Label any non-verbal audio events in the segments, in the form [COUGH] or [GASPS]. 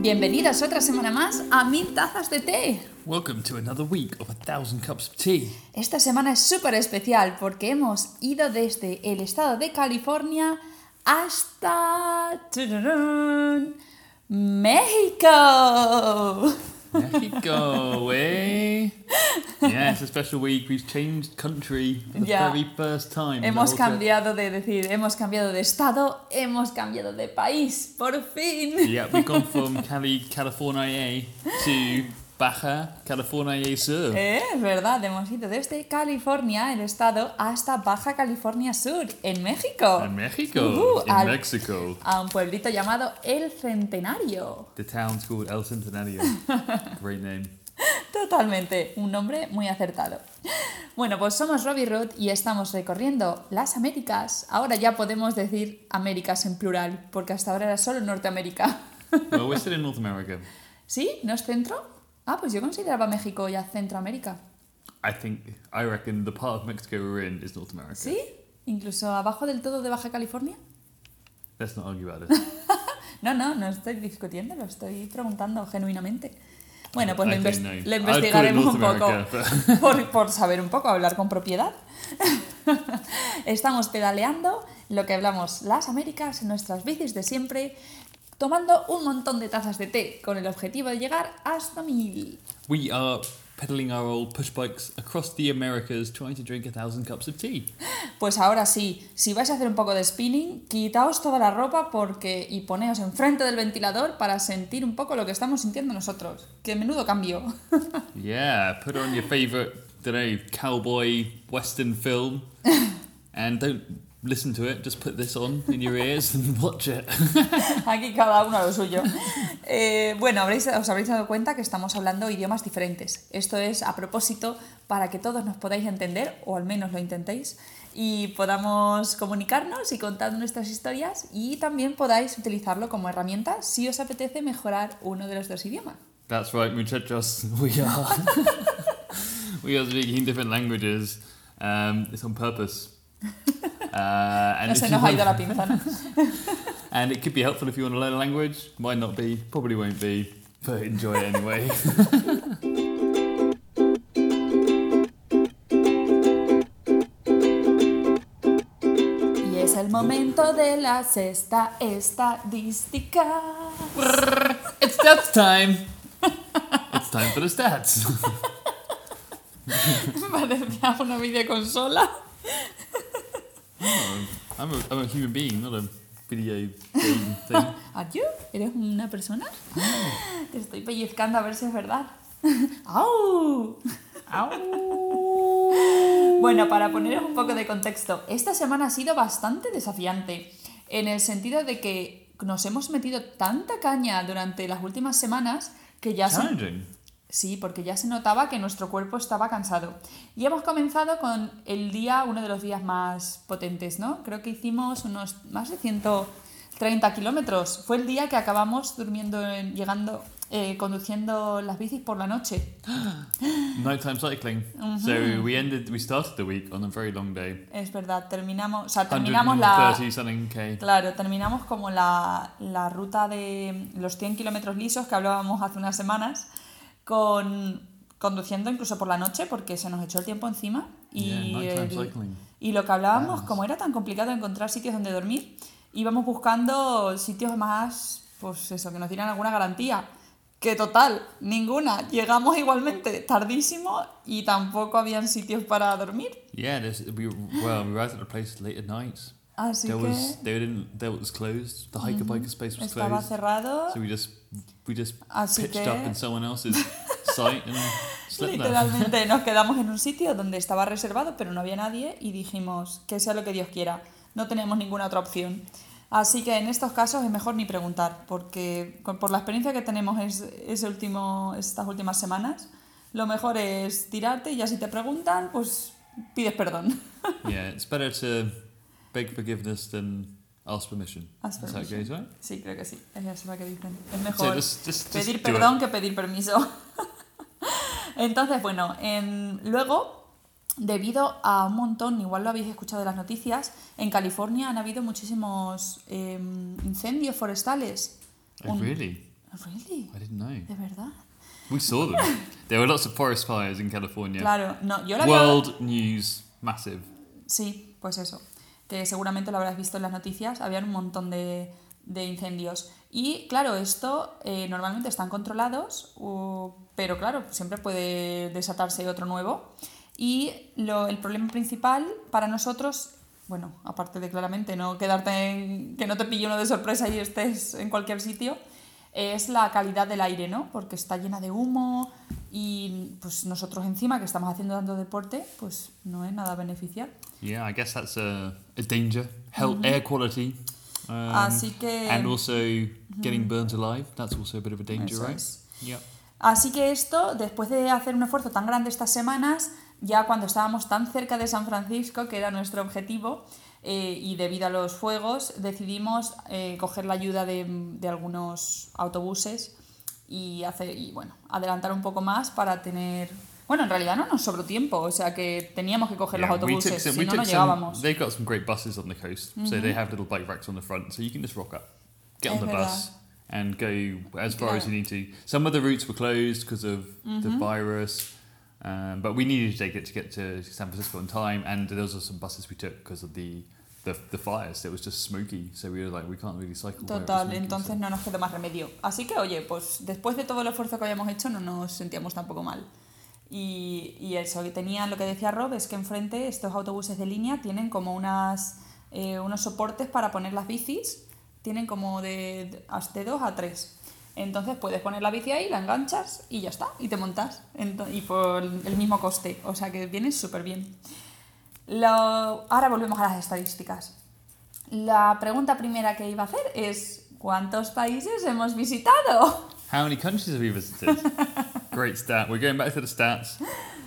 Bienvenidos otra semana más a Mil Tazas de Té. Welcome to another week of a thousand cups of tea. Esta semana es súper especial porque hemos ido desde el estado de California hasta. México. Mexico, [LAUGHS] eh? Yeah, it's a special week. We've changed country for the very first time. Hemos cambiado de decir, hemos cambiado de estado, hemos cambiado de país, por fin. Yeah, we've gone [LAUGHS] from Cali, California to Baja California Sur. Eh, Es verdad, hemos ido desde California, el estado, hasta Baja California Sur, en México. In Mexico, Ujú, in al- Mexico. A un pueblito llamado El Centenario. The town's called El Centenario. [LAUGHS] Great name. Totalmente, un nombre muy acertado. Bueno, pues somos Robbie Root y estamos recorriendo las Américas. Ahora ya podemos decir Américas en plural, porque hasta ahora era solo Norteamérica. Well, we're still in North America. ¿Sí? ¿No es centro? Ah, pues yo consideraba México ya Centroamérica. I think, I reckon the part of Mexico we're in is North America. ¿Sí? ¿Incluso abajo del todo de Baja California? Let's not argue about it. [LAUGHS] No, no, no estoy discutiendo, lo estoy preguntando genuinamente. Bueno, pues lo, lo investigaremos un poco [LAUGHS] [LAUGHS] por, por saber un poco, hablar con propiedad. [LAUGHS] Estamos pedaleando lo que hablamos las Américas en nuestras bicis de siempre, tomando un montón de tazas de té con el objetivo de llegar hasta mil. We are pedaling our old push bikes across the Americas trying to drink a thousand cups of tea. [GASPS] Pues ahora sí, si vais a hacer un poco de spinning, quitaos toda la ropa porque y poneos enfrente del ventilador para sentir un poco lo que estamos sintiendo nosotros. ¡Qué menudo cambio! [LAUGHS] Yeah, put on your favourite, don't know, cowboy western film [LAUGHS] and don't listen to it, just put this on in your ears and [LAUGHS] watch it. [LAUGHS] Aquí cada uno a lo suyo. Eh, bueno, habréis, os habréis dado cuenta que estamos hablando idiomas diferentes. Esto es a propósito para que todos nos podáis entender, o al menos lo intentéis, y podamos comunicarnos y contar nuestras historias y también podáis utilizarlo como herramienta si os apetece mejorar uno de los dos idiomas. That's right, muchachos. [LAUGHS] We are we are speaking different languages. Um, it's on purpose. Uh, and, No if se you nos ha ido la pinza, ¿no? [LAUGHS] and it could be helpful if you want to learn a language. Might not be, probably won't be, but enjoy it anyway. [LAUGHS] Y es el momento de la sexta estadística. it's stats time. it's time for the stats. [LAUGHS] Parecía una videoconsola. I'm a, I'm a human being, not a video game thing. [LAUGHS] ¿Are you? ¿Eres una persona? [LAUGHS] Te estoy pellizcando a ver si es verdad. [LAUGHS] ¡Au! Bueno, para poneros un poco de contexto, esta semana ha sido bastante desafiante, en el sentido de que nos hemos metido tanta caña durante las últimas semanas que ya Challenging. Sí, porque ya se notaba que nuestro cuerpo estaba cansado. Y hemos comenzado con el día, uno de los días más potentes, ¿no? Creo que hicimos unos más de 130 kilómetros. Fue el día que acabamos durmiendo, en- llegando, eh, conduciendo las bicis por la noche. [GASPS] Nighttime cycling. So we ended, we started the week on a very long day. Es verdad, terminamos, o sea, terminamos la... 130 something K. Claro, terminamos como la, la ruta de los 100 kilómetros lisos que hablábamos hace unas semanas, con conduciendo incluso por la noche porque se nos echó el tiempo encima y, Yeah, el- y lo que hablábamos, como era tan complicado encontrar sitios donde dormir, íbamos buscando sitios más, pues eso, que nos dieran alguna garantía. Que total, ninguna. Llegamos igualmente tardísimo y tampoco habían sitios para dormir. Yeah, we, well, we arrived at a place late at night. Así there que was, they didn't, there was closed. The hiker biker space was estaba closed. cerrado. So we just, we just Así pitched que- up in someone else's site and slept there. Literalmente nos quedamos en un sitio donde estaba reservado, pero no había nadie y dijimos que sea lo que Dios quiera. No tenemos ninguna otra opción. Así que en estos casos es mejor ni preguntar, porque por la experiencia que tenemos es, ese último, estas últimas semanas, lo mejor es tirarte y ya si te preguntan, pues pides perdón. [LAUGHS] Yeah, it's better to beg forgiveness than ask permission. Ask permission. goes, right? Sí, creo que sí. Es la que dicen. Es mejor just- just- just pedir perdón que pedir permiso. [LAUGHS] Entonces, bueno, en- luego, debido a un montón, igual lo habéis escuchado en las noticias, en California han habido muchísimos em, incendios forestales. Oh, Un- really? Really? I didn't know. ¿De verdad? We saw them. there were lots of forest fires in California. Claro, no, yo la había- World news, massive. Sí, pues eso. Que seguramente lo habrás visto en las noticias. Habían un montón de, de incendios. Y claro, esto eh, normalmente están controlados, pero claro, siempre puede desatarse otro nuevo. Y lo- el problema principal para nosotros, bueno, aparte de claramente no quedarte en, que no te pille uno de sorpresa y estés en cualquier sitio, es la calidad del aire, ¿no? Porque está llena de humo y pues nosotros encima que estamos haciendo tanto deporte, pues no es nada beneficial. Yeah, I guess that's a, a danger. Health, air quality. Um. Así que- And also getting burnt alive. That's also a bit of a danger, Eso right? es. Yep. Así que esto, después de hacer un esfuerzo tan grande estas semanas, ya cuando estábamos tan cerca de San Francisco, que era nuestro objetivo, eh, y debido a los fuegos, decidimos eh, coger la ayuda de, de algunos autobuses y, hacer, y bueno, adelantar un poco más para tener... Bueno, en realidad no nos sobró tiempo, o sea que teníamos que coger los Yeah, we autobuses, si no, no llegábamos. they've got some great buses on the coast. So Mm-hmm. they have little bike racks on the front. So you can just rock up, get on Es the verdad. bus, and go as far as Claro. you need to. Some of the routes were closed because of the Mm-hmm. virus. Um, but we needed to take it to get to San Francisco on time, and was also some buses we took because of the, the the fires. It was just smoky, so we were like, we can't really cycle. Total, smoky, entonces so- no nos quedó más remedio. Así que, oye, pues después de todo el esfuerzo que habíamos hecho, no nos sentíamos tampoco mal. Y, y eso, que tenían, lo que decía Rob, es que enfrente estos autobuses de línea tienen como unas, eh, unos soportes para poner las bicis, tienen como de, de, dos a tres. Entonces puedes poner la bici ahí, la enganchas y ya está, y te montas. Y por el mismo coste, o sea que viene súper bien. Lo- ahora volvemos a las estadísticas. La pregunta primera que iba a hacer es, ¿cuántos países hemos visitado? How many countries have we visited? [LAUGHS] Great stat. We're going back to the stats.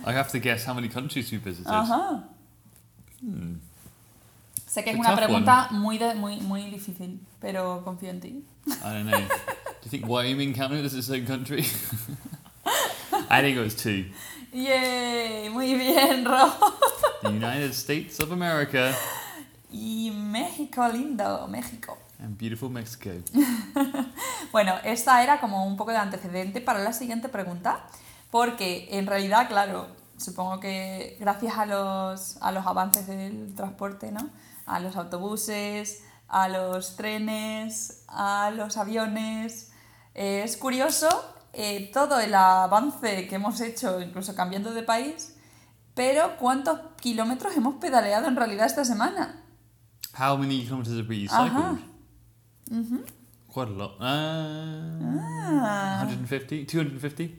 I have to guess how many countries we visited. Ajá. Hmm. Sé que es It's una a tough pregunta muy, de- muy, muy difícil, pero confío en ti. I don't know. Do you think Wyoming counted as its own country? [LAUGHS] I think it was two. ¡Yay! Muy bien, [LAUGHS] Ro. The United States of America Y México, lindo, México. and beautiful Mexico. Bueno, esta era como un poco de antecedente para la siguiente pregunta, porque en realidad, claro, supongo que gracias a los, a los avances del transporte, ¿no? A los autobuses, a los trenes, a los aviones, eh, es curioso eh, todo el avance que hemos hecho, incluso cambiando de país, pero ¿cuántos kilómetros hemos pedaleado en realidad esta semana? How many kilometers have we cycled? Quite a lot. Uh, Ah. 150? 250?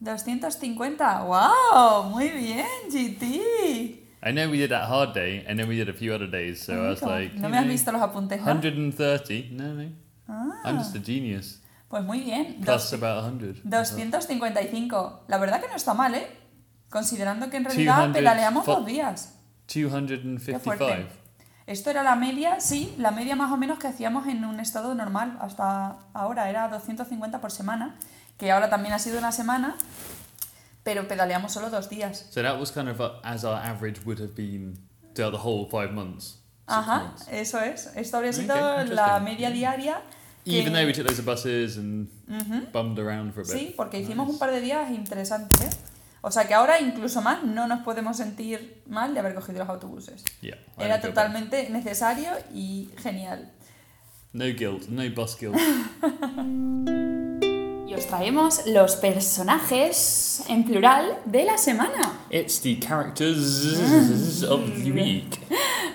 250, wow, muy bien, GT. I know we did that hard day and then we did a few other days, so I was like, no me has know, visto los apuntes, 130? No, no. Ah, I'm just a genius. pues muy bien. Plus Dos- about 100. 255. La verdad que no está mal, ¿eh? Considerando que en realidad 200 pedaleamos dos días. 255. Esto era la media, sí, la media más o menos que hacíamos en un estado normal hasta ahora, era 250 por semana, que ahora también ha sido una semana, pero pedaleamos solo dos días. So that was kind of uh, as our average would have been throughout the whole five months. Ajá, months. eso es. Esto habría Okay, sido la interesting. media diaria. que- Even though we took of buses and Ujú. bummed around for a bit. Sí, porque hicimos Nice. un par de días interesantes, ¿eh? O sea que ahora incluso más no nos podemos sentir mal de haber cogido los autobuses. Yeah. Era totalmente necesario y genial. No guilt, no bus guilt. Y os traemos los personajes en plural de la semana. it's the characters of the week. [LAUGHS]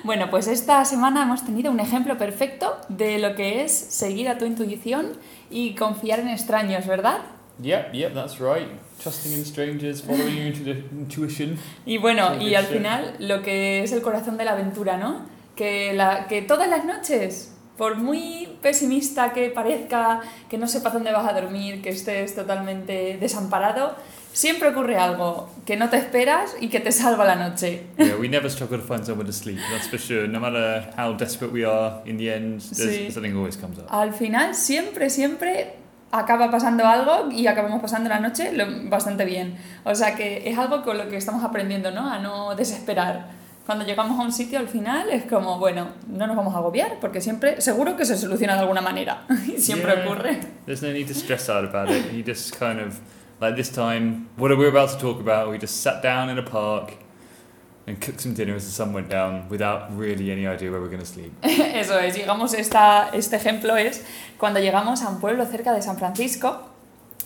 Bueno, pues esta semana hemos tenido un ejemplo perfecto de lo que es seguir a tu intuición y confiar en extraños, ¿verdad? Yep, yep, that's right. Trusting in strangers, following your intu- intuition. Y bueno, y al final lo que es el corazón de la aventura, ¿no? Que, la, que todas las noches, por muy pesimista que parezca, que no sepas dónde vas a dormir, que estés totalmente desamparado, siempre ocurre algo que no te esperas y que te salva la noche. yeah, we never struggle to find somewhere to sleep, that's for sure. No matter how desperate we are, in the end, there's, Sí. something always comes up. Al final siempre, siempre acaba pasando algo y acabamos pasando la noche bastante bien. O sea que es algo con lo que estamos aprendiendo, ¿no? A no desesperar. Cuando llegamos a un sitio al final es como, bueno, no nos vamos a agobiar porque siempre, seguro que se soluciona de alguna manera. [LAUGHS] y siempre Yeah. ocurre. There's no need to stress out about it. You just kind of, like this time, what we're about to talk about, we just sat down in a park and cooked some dinner as the sun went down without really any idea where we're going to sleep. [LAUGHS] Eso es, llegamos, esta, este ejemplo es cuando llegamos a un pueblo cerca de San Francisco,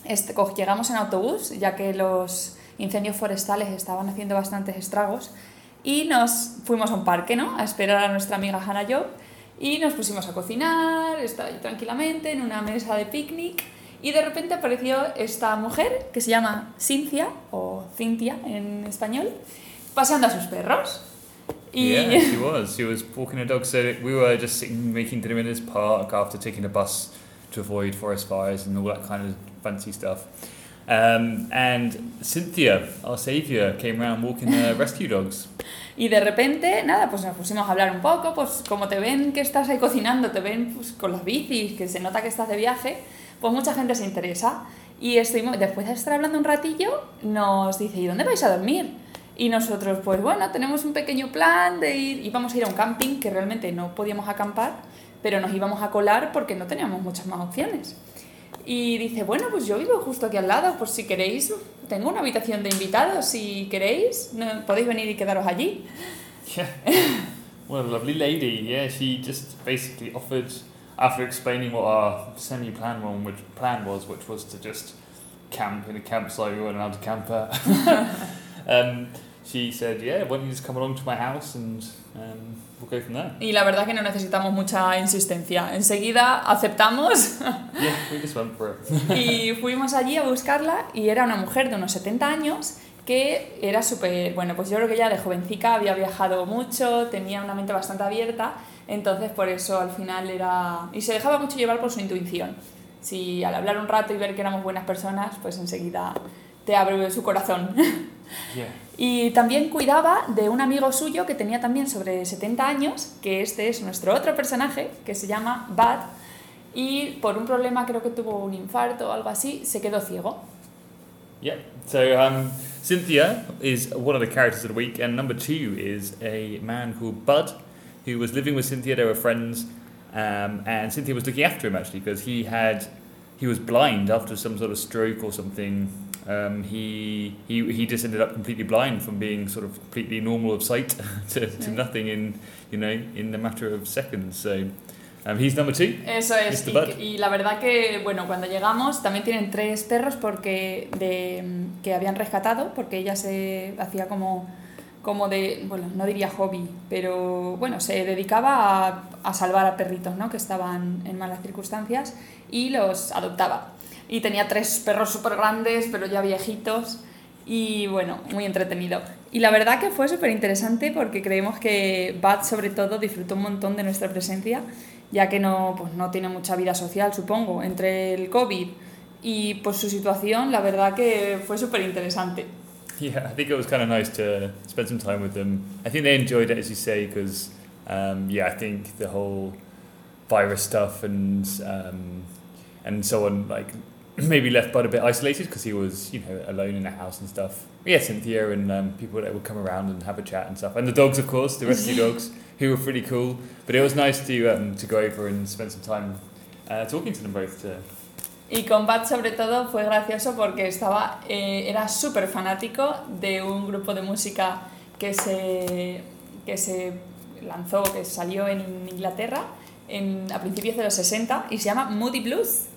este, llegamos en autobús, ya que los incendios forestales estaban haciendo bastantes estragos, y nos fuimos a un parque, ¿no? A esperar a nuestra amiga Hannah Job, y nos pusimos a cocinar, estaba ahí tranquilamente en una mesa de picnic, y de repente apareció esta mujer que se llama Cynthia, o Cintia en español, paseando a sus perros. Y Yeah, [LAUGHS] she was. She was walking her dog. So we were just sitting making dinner in this park after taking a bus to avoid forest fires and all that kind of fancy stuff. Um, and Cynthia, our saviour, came around walking her rescue dogs. [LAUGHS] Y de repente, nada, pues nos pusimos a hablar un poco, pues como te ven que estás ahí cocinando, te ven pues, con las bicis, que se nota que estás de viaje, pues mucha gente se interesa. Y estuvimos, después de estar hablando un ratillo, nos dice, ¿y dónde vais a dormir? Y nosotros, pues bueno, tenemos un pequeño plan de ir, íbamos a ir a un camping, que realmente no podíamos acampar, pero nos íbamos a colar porque no teníamos muchas más opciones. Y dice, bueno, pues yo vivo justo aquí al lado, por si queréis, tengo una habitación de invitados, si queréis, no- podéis venir y quedaros allí. Yeah. [LAUGHS] What a lovely lady. Yeah, she just basically offered, after explaining what our semi plan one which plan was, which was to just camp in a campsite we weren't allowed to camp [LAUGHS] um, she said, "Yeah, why don't you just come along to my house and um, we'll go from there." Y la verdad que no necesitamos mucha insistencia. Enseguida aceptamos [LAUGHS] Yeah, we just went for it. y fuimos allí a buscarla y era una mujer de unos 70 años que era súper, bueno, pues yo creo que ya de jovencica había viajado mucho, tenía una mente bastante abierta, entonces por eso al final era... y se dejaba mucho llevar por su intuición. Si al hablar un rato y ver que éramos buenas personas, pues enseguida te abre su corazón. [LAUGHS] Yeah. Y también cuidaba de un amigo suyo que tenía también sobre 70 años, que este es nuestro otro personaje, que se llama Bud, y por un problema creo que tuvo un infarto o algo así, se quedó ciego. Yeah. So um, Cynthia is one of the characters of the week, and number two is a man called Bud, who was living with Cynthia. They were friends, um, and Cynthia was looking after him actually because he had he was blind after some sort of stroke or something. Um, he he he just ended up completely blind from being sort of completely normal of sight [LAUGHS] to, to nothing in you know in the matter of seconds. So um, he's number two. Eso es, y, y la verdad que, bueno, cuando llegamos también tienen tres perros porque de, que habían rescatado, porque ella se hacía como, como de, bueno, no diría hobby, pero bueno, se dedicaba a, a salvar a perritos, ¿no? Que estaban en malas circunstancias y los adoptaba. Y tenía tres perros súper grandes, pero ya viejitos, y bueno, muy entretenido. Y la verdad que fue súper interesante porque creemos que Bud sobre todo disfrutó un montón de nuestra presencia, ya que no, pues, no tiene mucha vida social, supongo, entre el COVID y pues su situación, la verdad que fue súper interesante. Yeah, I think it was kind of nice to spend some time with them. I think they enjoyed it, as you say, because um, yeah, I think the whole virus stuff and um, and so on, like maybe left Bud a bit isolated because he was you know alone in the house and stuff. Yeah, Cynthia and um, people that would come around and have a chat and stuff, and the dogs, of course, the rescue [LAUGHS] dogs, who were pretty cool. But it was nice to um, to go over and spend some time uh, talking to them both. To Y con Bud sobre todo fue gracioso porque estaba, eh, era súper fanático de un grupo de música que se, que se lanzó, que salió en Inglaterra en, a principios de los 60 y se llama Moody Blues.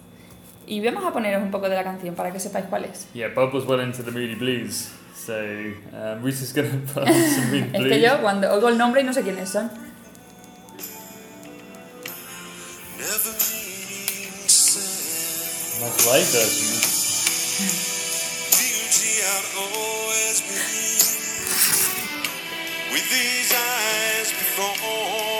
Y vamos a poneros un poco de la canción para que sepáis cuál es. yeah, Bud was well into the Moody Blues, so um, Reese is gonna [LAUGHS] put on some [LAUGHS] Moody Es Blues. que yo cuando oigo el nombre y no sé quiénes son. Nice live version. with these eyes before.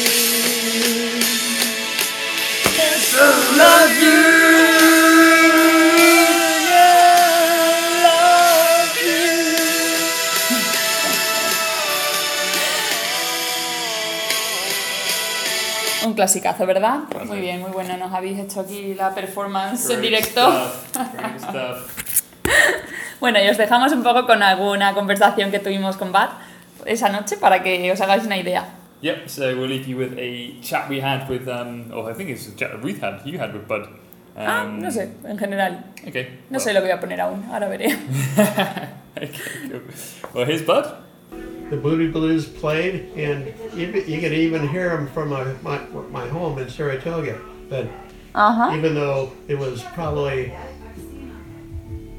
Clasicazo, ¿verdad? Muy bien, muy bueno. Nos habéis hecho aquí la performance en Great directo. stuff, great [LAUGHS] stuff. Bueno, y os dejamos un poco con alguna conversación que tuvimos con Bad esa noche para que os hagáis una idea. Yep, so we'll leave you with a chat we had with, um, or I think it's a chat that Ruth had, you had with Bud. Um, Ah, no sé, en general. Okay. No well, sé lo que voy a poner aún, ahora veré. [LAUGHS] okay, cool. Well, here's Bud. The Booty Blues played, and you, you could even hear them from my, my, my home in Saratoga. But Ajá. even though it was probably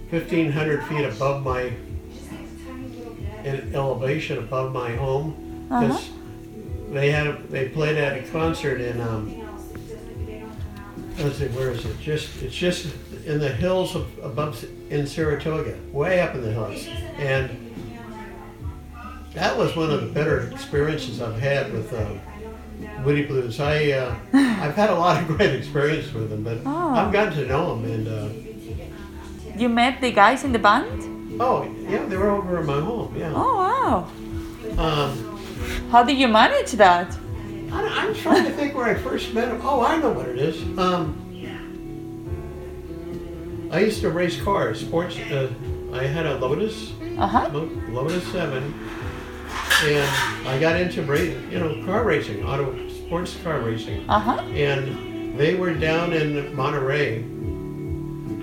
1,500 feet above my elevation above my home, because they had they played at a concert in um, let's see where is it? Just it's just in the hills of, above in Saratoga, way up in the hills, and that was one of the better experiences I've had with uh, Woody Blues. I uh, I've had a lot of [LAUGHS] great experience with them, but Oh. I've gotten to know them, and uh, You met the guys in the band? oh yeah, they were over in my home. Yeah. Oh, wow. Um, How did you manage that? I, I'm trying to think where I first met them. Oh, I know what it is. Um, I used to race cars, sports. Uh, I had a Lotus. Lo- Lotus Seven, and I got into you know car racing, auto sports car racing, Ajá. and they were down in Monterey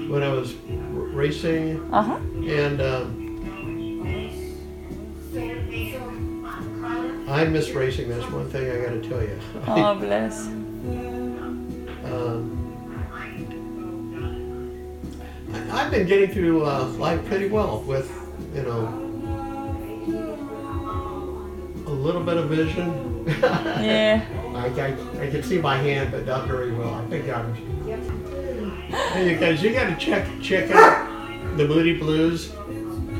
when I was racing, Ajá. and um, I miss racing. That's one thing I got to tell you. Oh, bless. [LAUGHS] Um, I've been getting through uh, life pretty well with, you know, little bit of vision. Yeah. [LAUGHS] I, I, I can see my hand, but not very well. I think I'm. Hey, you guys, you got to check check out the Moody Blues.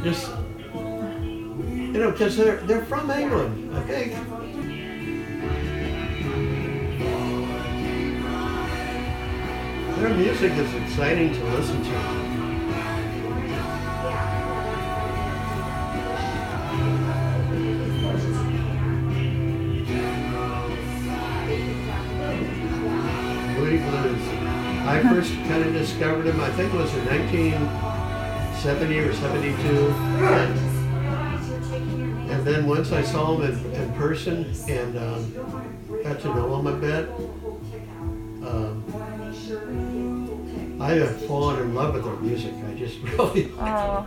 Just you know, because they're they're from England, I think. Their music is exciting to listen to. I first kind of discovered them, I think it was in 1970 or 72. And, and then once I saw them in, in person and um, got to know them a bit, um, I have fallen in love with their music. I just [LAUGHS] really. Oh.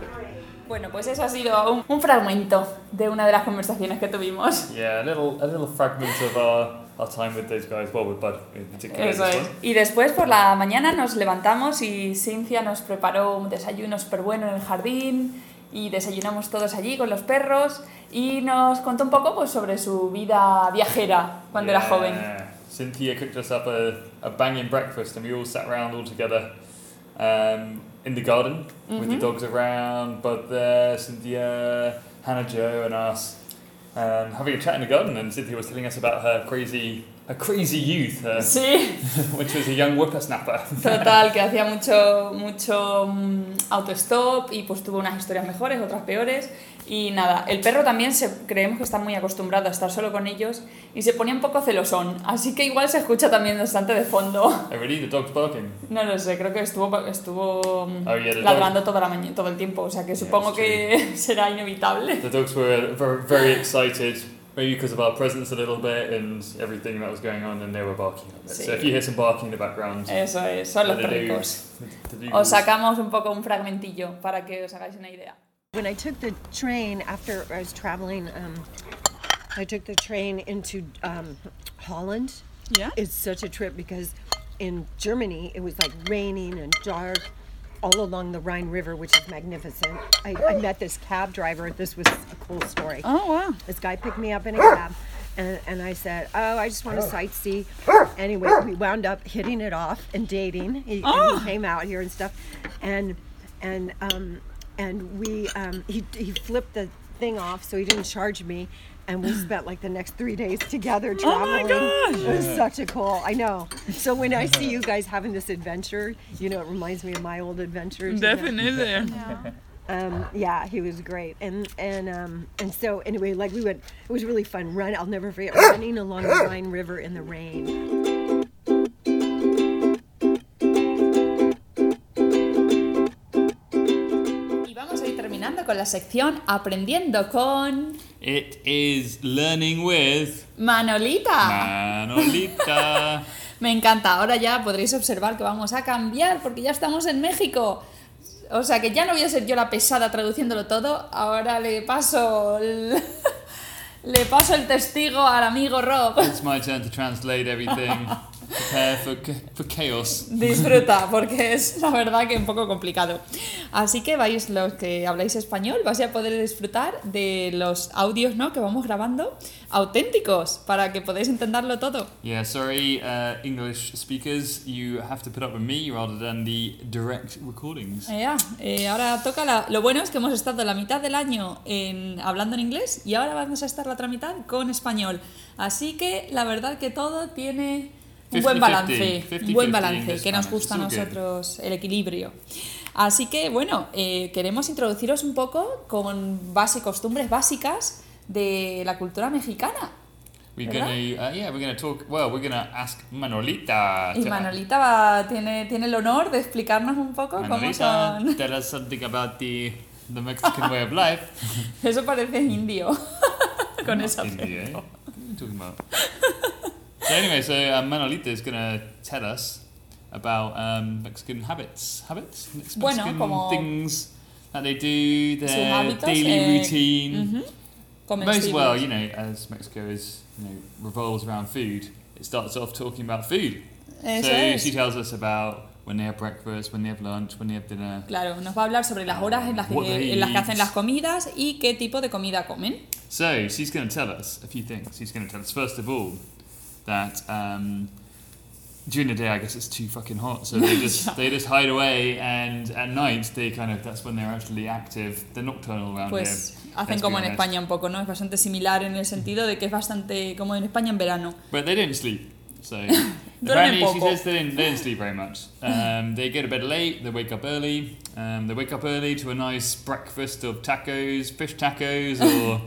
Bueno, pues eso ha sido un, un fragmento de una de las conversaciones que tuvimos. Yeah, a little, a little fragment of our, our time with those guys. Well, with Bud in particular. Eso es. Y después por la mañana nos levantamos y Cintia nos preparó un desayuno súper bueno en el jardín y desayunamos todos allí con los perros y nos contó un poco pues, sobre su vida viajera cuando era joven. Cynthia cooked us up a, a banging breakfast, and we all sat around all together um, in the garden with Mm-hmm. the dogs around. Bud there, Cynthia, Hannah Joe, and us. Um, having a chat in the garden, and Cynthia was telling us about her crazy, her crazy youth, uh, Sí, [LAUGHS] which was a young whippersnapper. total, que hacía [LAUGHS] mucho, mucho mm, autostop y pues tuvo unas historias mejores, otras peores. Y nada, el perro también se, creemos que está muy acostumbrado a estar solo con ellos y se ponía un poco celosón, así que igual se escucha también bastante de fondo. really? The dog's barking. No lo sé, creo que estuvo, estuvo mm, Oh, yeah, ladrando toda la mañana, todo el tiempo, o sea que supongo it's que [LAUGHS] será inevitable. The dogs were very, very excited, maybe because of our presence a little bit and everything that was going on, and they were barking a bit. So if you hear some barking in the background, Eso es, son los the perricos. dogs- [LAUGHS] the Os dogs. sacamos un poco un fragmentillo para que os hagáis una idea. When I took the train after I was traveling, um, I took the train into um, Holland. Yeah. It's such a trip because in Germany it was like raining and dark all along the Rhine River, which is magnificent. I, I met this cab driver. This was a cool story. Oh, wow. This guy picked me up in a cab, and, and I said, "Oh, I just want to sightsee." Anyway, we wound up hitting it off and dating. He, and Oh. he came out here and stuff, and and um, and we um, he he flipped the thing off, so he didn't charge me. And we [GASPS] spent like the next three days together traveling. Oh my gosh. It was such a cool. I know. So when I see [LAUGHS] you guys having this adventure, you know, it reminds me of my old adventures. you know. Definitely. [LAUGHS] Um, ah. yeah, he was great, and and um, and so anyway, like we went, it was really fun. Run, I'll never forget running along the Rhine River in the rain. con la sección Aprendiendo con. It is learning with. Manolita. Manolita. [LAUGHS] Me encanta. Ahora ya podréis observar que vamos a cambiar porque ya estamos en México. O sea que ya no voy a ser yo la pesada traduciéndolo todo, ahora le paso el, [LAUGHS] le paso el testigo al amigo Rob. it's my turn to translate everything. [LAUGHS] Chaos. Disfruta, [LAUGHS] porque es la verdad que un poco complicado. Así que vais, los que habláis español, vais a poder disfrutar de los audios ¿no? que vamos grabando auténticos para que podáis entenderlo todo. Yeah, sorry, uh, English speakers, you have to put up with me rather than the direct recordings. Ya, eh, ahora toca la... Lo bueno es que hemos estado la mitad del año en, hablando en inglés y ahora vamos a estar la otra mitad con español. Así que la verdad que todo tiene un buen 50-50, balance, un buen 50-50 balance que nos gusta a nosotros el equilibrio. Así que bueno, eh, queremos introduciros un poco con base costumbres básicas de la cultura mexicana. We're gonna, uh, yeah, we're gonna talk. Well, we're gonna ask Manolita. Y Manolita va- tiene, tiene el honor de explicarnos un poco cómo son... tell us something about the the Mexican way of life. [LAUGHS] Eso parece indio. [LAUGHS] Con esa India. eh? What are you talking about? [LAUGHS] so anyway, so um, Manolita is gonna tell us about um, Mexican habits. Habits. Mex- Bueno, Mexican como- things that they do. Their hábitos, daily eh, routine. Ujú. Most well, you know, as Mexico is, you know, revolves around food. It starts off talking about food. Eso so es. she tells us about when they have breakfast, when they have lunch, when they have dinner. Claro, nos va a hablar sobre las horas en las que, en las que hacen las comidas y qué tipo de comida comen. So she's going to tell us a few things. She's going to tell us first of all that um, during the day, I guess it's too fucking hot, so they [LAUGHS] just they just hide away, and at night they kind of that's when they're actually active. They're nocturnal around Pues here. hacen como en. España un poco, ¿no? Es bastante similar en el sentido de que es bastante como en España en verano. But they don't sleep. So [LAUGHS] apparently she says they don't, they don't sleep very much. [LAUGHS] Um, they go to bed late. They wake up early. Um, they wake up early to a nice breakfast of tacos, fish tacos, or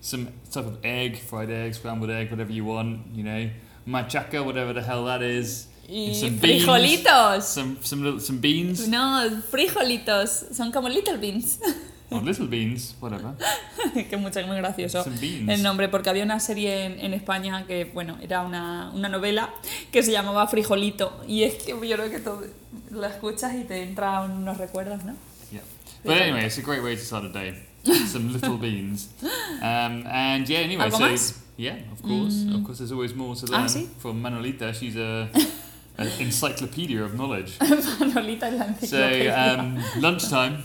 some type of egg, fried egg, scrambled egg, whatever you want. You know, machaca, whatever the hell that is. Y some beans. frijolitos. Some some little some beans. No, frijolitos. Son como little beans. Or little beans, whatever. [LAUGHS] que mucho, muy gracioso Some beans. el nombre, porque había una serie en, en España que, bueno, era una, una novela que se llamaba Frijolito. Y es que yo creo que tú lo escuchas y te entran unos recuerdos, ¿no? Yeah. But anyway, it's a great way to start a day. Some little beans. [LAUGHS] Um, and yeah, anyway, so más? yeah, of course, of course, there's always more to Ah, learn sí? from Manolita. She's a [LAUGHS] an encyclopedia of knowledge. [LAUGHS] Manolita la So um, lunchtime,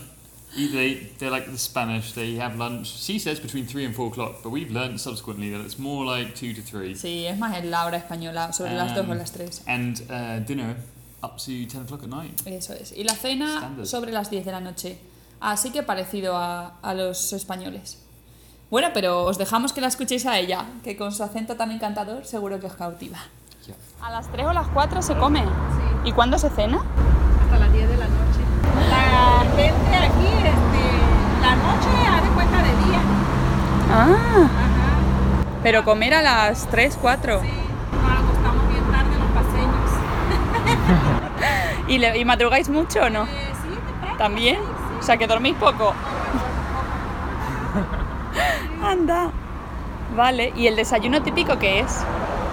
eat- they they're like the Spanish. They have lunch. She says between three and four o'clock, but we've learned subsequently that it's more like two to three. Sí, es más en la hora española, sobre las dos o Um, las tres. And uh, dinner up to ten o'clock at night. Eso es. Y la cena Standard. sobre las 10 de la noche. Así que parecido a, a los españoles. Bueno, pero os dejamos que la escuchéis a ella, que con su acento tan encantador seguro que os cautiva. Yeah. ¿A las 3 o las 4 se come? ¿Y cuándo se cena? hasta las 10 de la noche. La gente aquí, este, la noche hace cuenta de día. Ah, Ajá. pero comer a las 3, 4. Sí, nos acostamos bien tarde los paseños. [LAUGHS] ¿Y, le- y madrugáis mucho o no? Eh, sí, temprano. ¿También? O sea, que dormís poco. Anda. Vale, ¿y el desayuno típico qué es?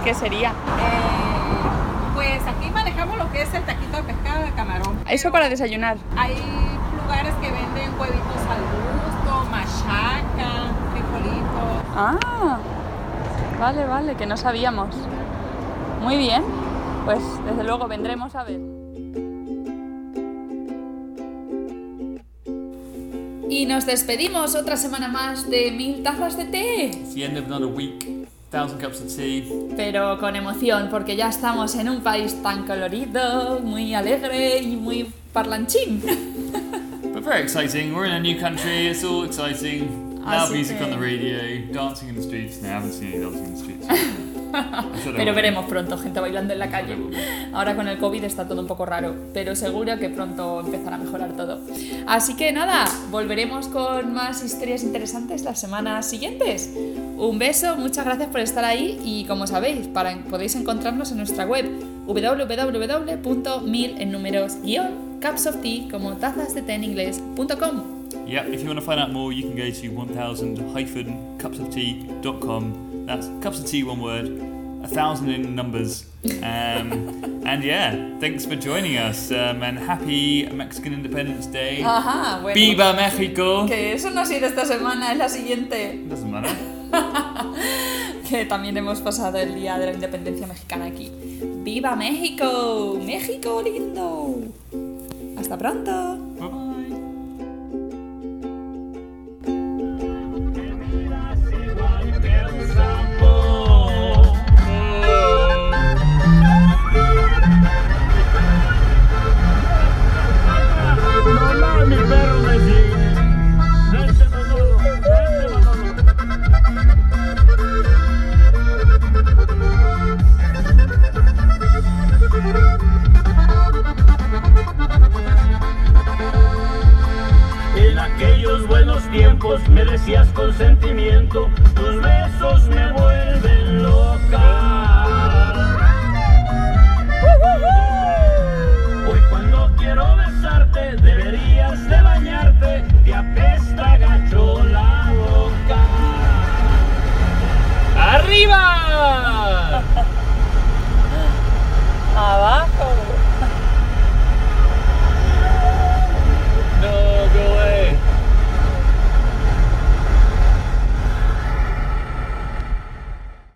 ¿Qué sería? Eh, pues aquí manejamos lo que es el taquito de pescado de camarón. Eso para desayunar. Hay lugares que venden huevitos al gusto, machaca, frijolitos. Ah, vale, vale, que no sabíamos. Muy bien, pues desde luego vendremos a ver. Y nos despedimos otra semana más de Mil Tazas de Té, It's the end of another week. Thousand cups of tea. pero con emoción porque ya estamos en un país tan colorido, muy alegre y muy parlanchín. But very exciting. We're in a new country. It's all exciting. Loud music que- on the radio, dancing in the streets. No, I haven't seen any dancing in the streets. [LAUGHS] Pero veremos pronto gente bailando en la calle. Ahora con el COVID está todo un poco raro, pero seguro que pronto empezará a mejorar todo. Así que nada, volveremos con más historias interesantes las semanas siguientes. Un beso, muchas gracias por estar ahí y como sabéis, para, podéis encontrarnos en nuestra web www.mil en números guion cups of tea como tazas de té en inglés.com. yeah, if you want to find out more, you can go to 1000-cupsoftea.com. That's cups of tea, one word, a thousand in numbers. Um, [LAUGHS] and yeah, thanks for joining us. Um, and happy Mexican Independence Day. Ajá, bueno. Viva Mexico! Que eso no ha sido esta semana, es la siguiente. Doesn't matter. [LAUGHS] Que también hemos pasado el día de la independencia mexicana aquí. ¡Viva México! ¡México lindo! ¡Hasta pronto!